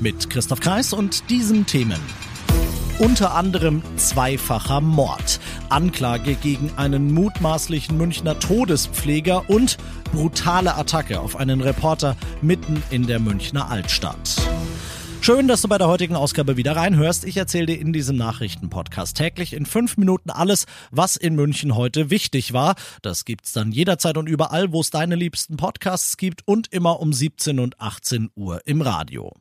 Mit Christoph Kreis und diesen Themen. Unter anderem zweifacher Mord, Anklage gegen einen mutmaßlichen Münchner Todespfleger und brutale Attacke auf einen Reporter mitten in der Münchner Altstadt. Schön, dass du bei der heutigen Ausgabe wieder reinhörst. Ich erzähle dir in diesem Nachrichtenpodcast täglich in fünf Minuten alles, was in München heute wichtig war. Das gibt's dann jederzeit und überall, wo es deine liebsten Podcasts gibt und immer um 17 und 18 Uhr im Radio.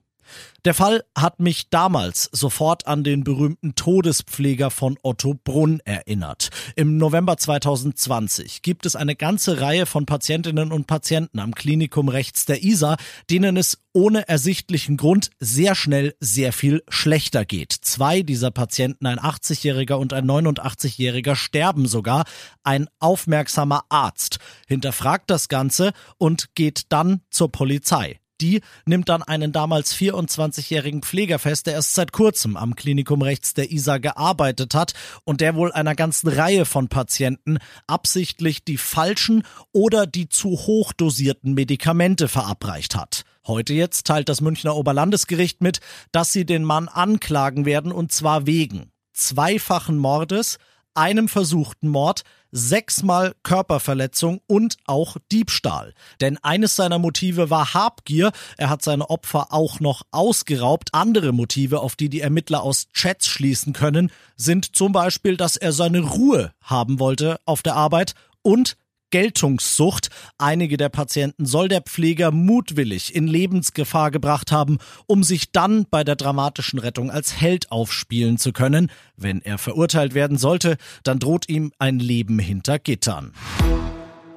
Der Fall hat mich damals sofort an den berühmten Todespfleger von Otto Brunn erinnert. Im November 2020 gibt es eine ganze Reihe von Patientinnen und Patienten am Klinikum rechts der Isar, denen es ohne ersichtlichen Grund sehr schnell sehr viel schlechter geht. Zwei dieser Patienten, ein 80-Jähriger und ein 89-Jähriger, sterben sogar. Ein aufmerksamer Arzt hinterfragt das Ganze und geht dann zur Polizei. Die nimmt dann einen damals 24-jährigen Pfleger fest, der erst seit kurzem am Klinikum rechts der ISA gearbeitet hat und der wohl einer ganzen Reihe von Patienten absichtlich die falschen oder die zu hoch dosierten Medikamente verabreicht hat. Heute jetzt teilt das Münchner Oberlandesgericht mit, dass sie den Mann anklagen werden und zwar wegen zweifachen Mordes, einem versuchten Mord, sechsmal Körperverletzung und auch Diebstahl. Denn eines seiner Motive war Habgier. Er hat seine Opfer auch noch ausgeraubt. Andere Motive, auf die die Ermittler aus Chats schließen können, sind zum Beispiel, dass er seine Ruhe haben wollte auf der Arbeit und Geltungssucht. Einige der Patienten soll der Pfleger mutwillig in Lebensgefahr gebracht haben, um sich dann bei der dramatischen Rettung als Held aufspielen zu können. Wenn er verurteilt werden sollte, dann droht ihm ein Leben hinter Gittern.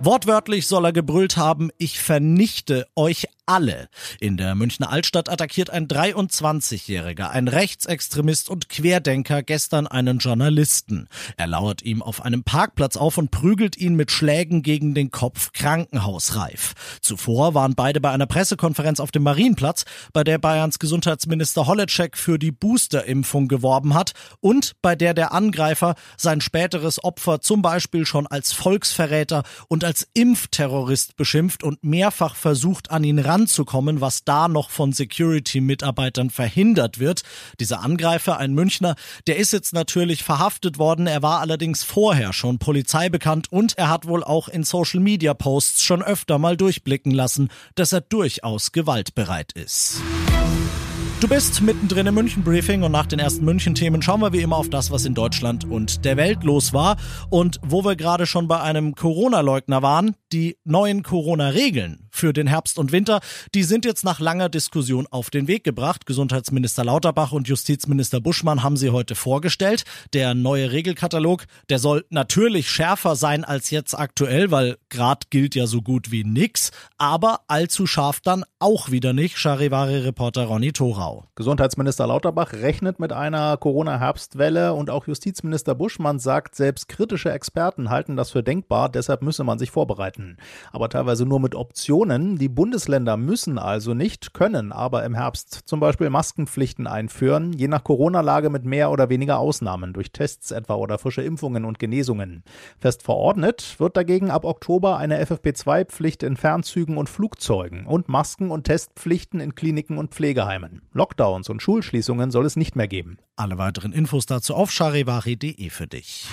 Wortwörtlich soll er gebrüllt haben, ich vernichte euch alle. In der Münchner Altstadt attackiert ein 23-Jähriger, ein Rechtsextremist und Querdenker gestern einen Journalisten. Er lauert ihm auf einem Parkplatz auf und prügelt ihn mit Schlägen gegen den Kopf krankenhausreif. Zuvor waren beide bei einer Pressekonferenz auf dem Marienplatz, bei der Bayerns Gesundheitsminister Holleczek für die Boosterimpfung geworben hat und bei der der Angreifer sein späteres Opfer zum Beispiel schon als Volksverräter und als Impfterrorist beschimpft und mehrfach versucht, an ihn ranzukommen, was da noch von Security-Mitarbeitern verhindert wird. Dieser Angreifer, ein Münchner, der ist jetzt natürlich verhaftet worden. Er war allerdings vorher schon Polizei bekannt und er hat wohl auch in Social-Media-Posts schon öfter mal durchblicken lassen, dass er durchaus gewaltbereit ist. Du bist mittendrin im München-Briefing und nach den ersten München-Themen schauen wir wie immer auf das, was in Deutschland und der Welt los war. Und wo wir gerade schon bei einem Corona-Leugner waren, die neuen Corona-Regeln für den Herbst und Winter, die sind jetzt nach langer Diskussion auf den Weg gebracht. Gesundheitsminister Lauterbach und Justizminister Buschmann haben sie heute vorgestellt. Der neue Regelkatalog, der soll natürlich schärfer sein als jetzt aktuell, weil Grad gilt ja so gut wie nix, aber allzu scharf dann auch wieder nicht. Charivari-Reporter Ronny Thorau. Gesundheitsminister Lauterbach rechnet mit einer Corona-Herbstwelle und auch Justizminister Buschmann sagt, selbst kritische Experten halten das für denkbar, deshalb müsse man sich vorbereiten. Aber teilweise nur mit Optionen. Die Bundesländer müssen also nicht, können aber im Herbst zum Beispiel Maskenpflichten einführen, je nach Corona-Lage mit mehr oder weniger Ausnahmen, durch Tests etwa oder frische Impfungen und Genesungen. Fest verordnet wird dagegen ab Oktober eine FFP2-Pflicht in Fernzügen und Flugzeugen und Masken- und Testpflichten in Kliniken und Pflegeheimen. Lockdowns und Schulschließungen soll es nicht mehr geben. Alle weiteren Infos dazu auf charivari.de für dich.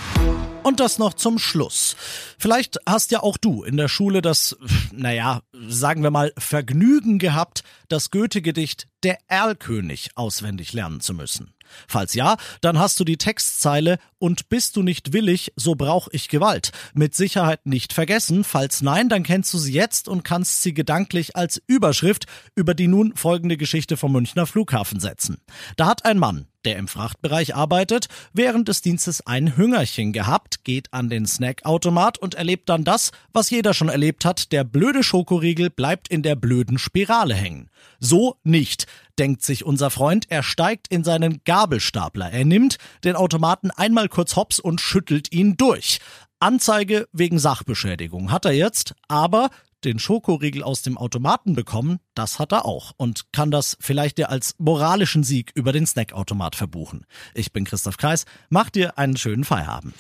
Und das noch zum Schluss. Vielleicht hast ja auch du in der Schule das, naja, sagen wir mal, Vergnügen gehabt, das Goethe-Gedicht Der Erlkönig auswendig lernen zu müssen. Falls ja, dann hast du die Textzeile und bist du nicht willig, so brauch ich Gewalt. Mit Sicherheit nicht vergessen. Falls nein, dann kennst du sie jetzt und kannst sie gedanklich als Überschrift über die nun folgende Geschichte vom Münchner Flughafen setzen. Da hat ein Mann der im Frachtbereich arbeitet, während des Dienstes ein Hüngerchen gehabt, geht an den Snackautomat und erlebt dann das, was jeder schon erlebt hat, der blöde Schokoriegel bleibt in der blöden Spirale hängen. So nicht, denkt sich unser Freund, er steigt in seinen Gabelstapler, er nimmt den Automaten einmal kurz hops und schüttelt ihn durch. Anzeige wegen Sachbeschädigung hat er jetzt, aber den Schokoriegel aus dem Automaten bekommen, das hat er auch und kann das vielleicht dir als moralischen Sieg über den Snackautomat verbuchen. Ich bin Christoph Kreis, mach dir einen schönen Feierabend.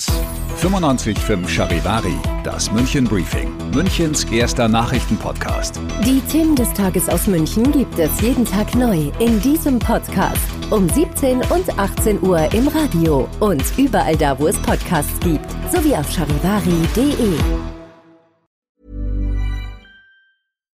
95.5 Charivari, das München Briefing, Münchens erster Nachrichtenpodcast. Die Themen des Tages aus München gibt es jeden Tag neu in diesem Podcast. Um 17 und 18 Uhr im Radio und überall da, wo es Podcasts gibt, sowie auf charivari.de.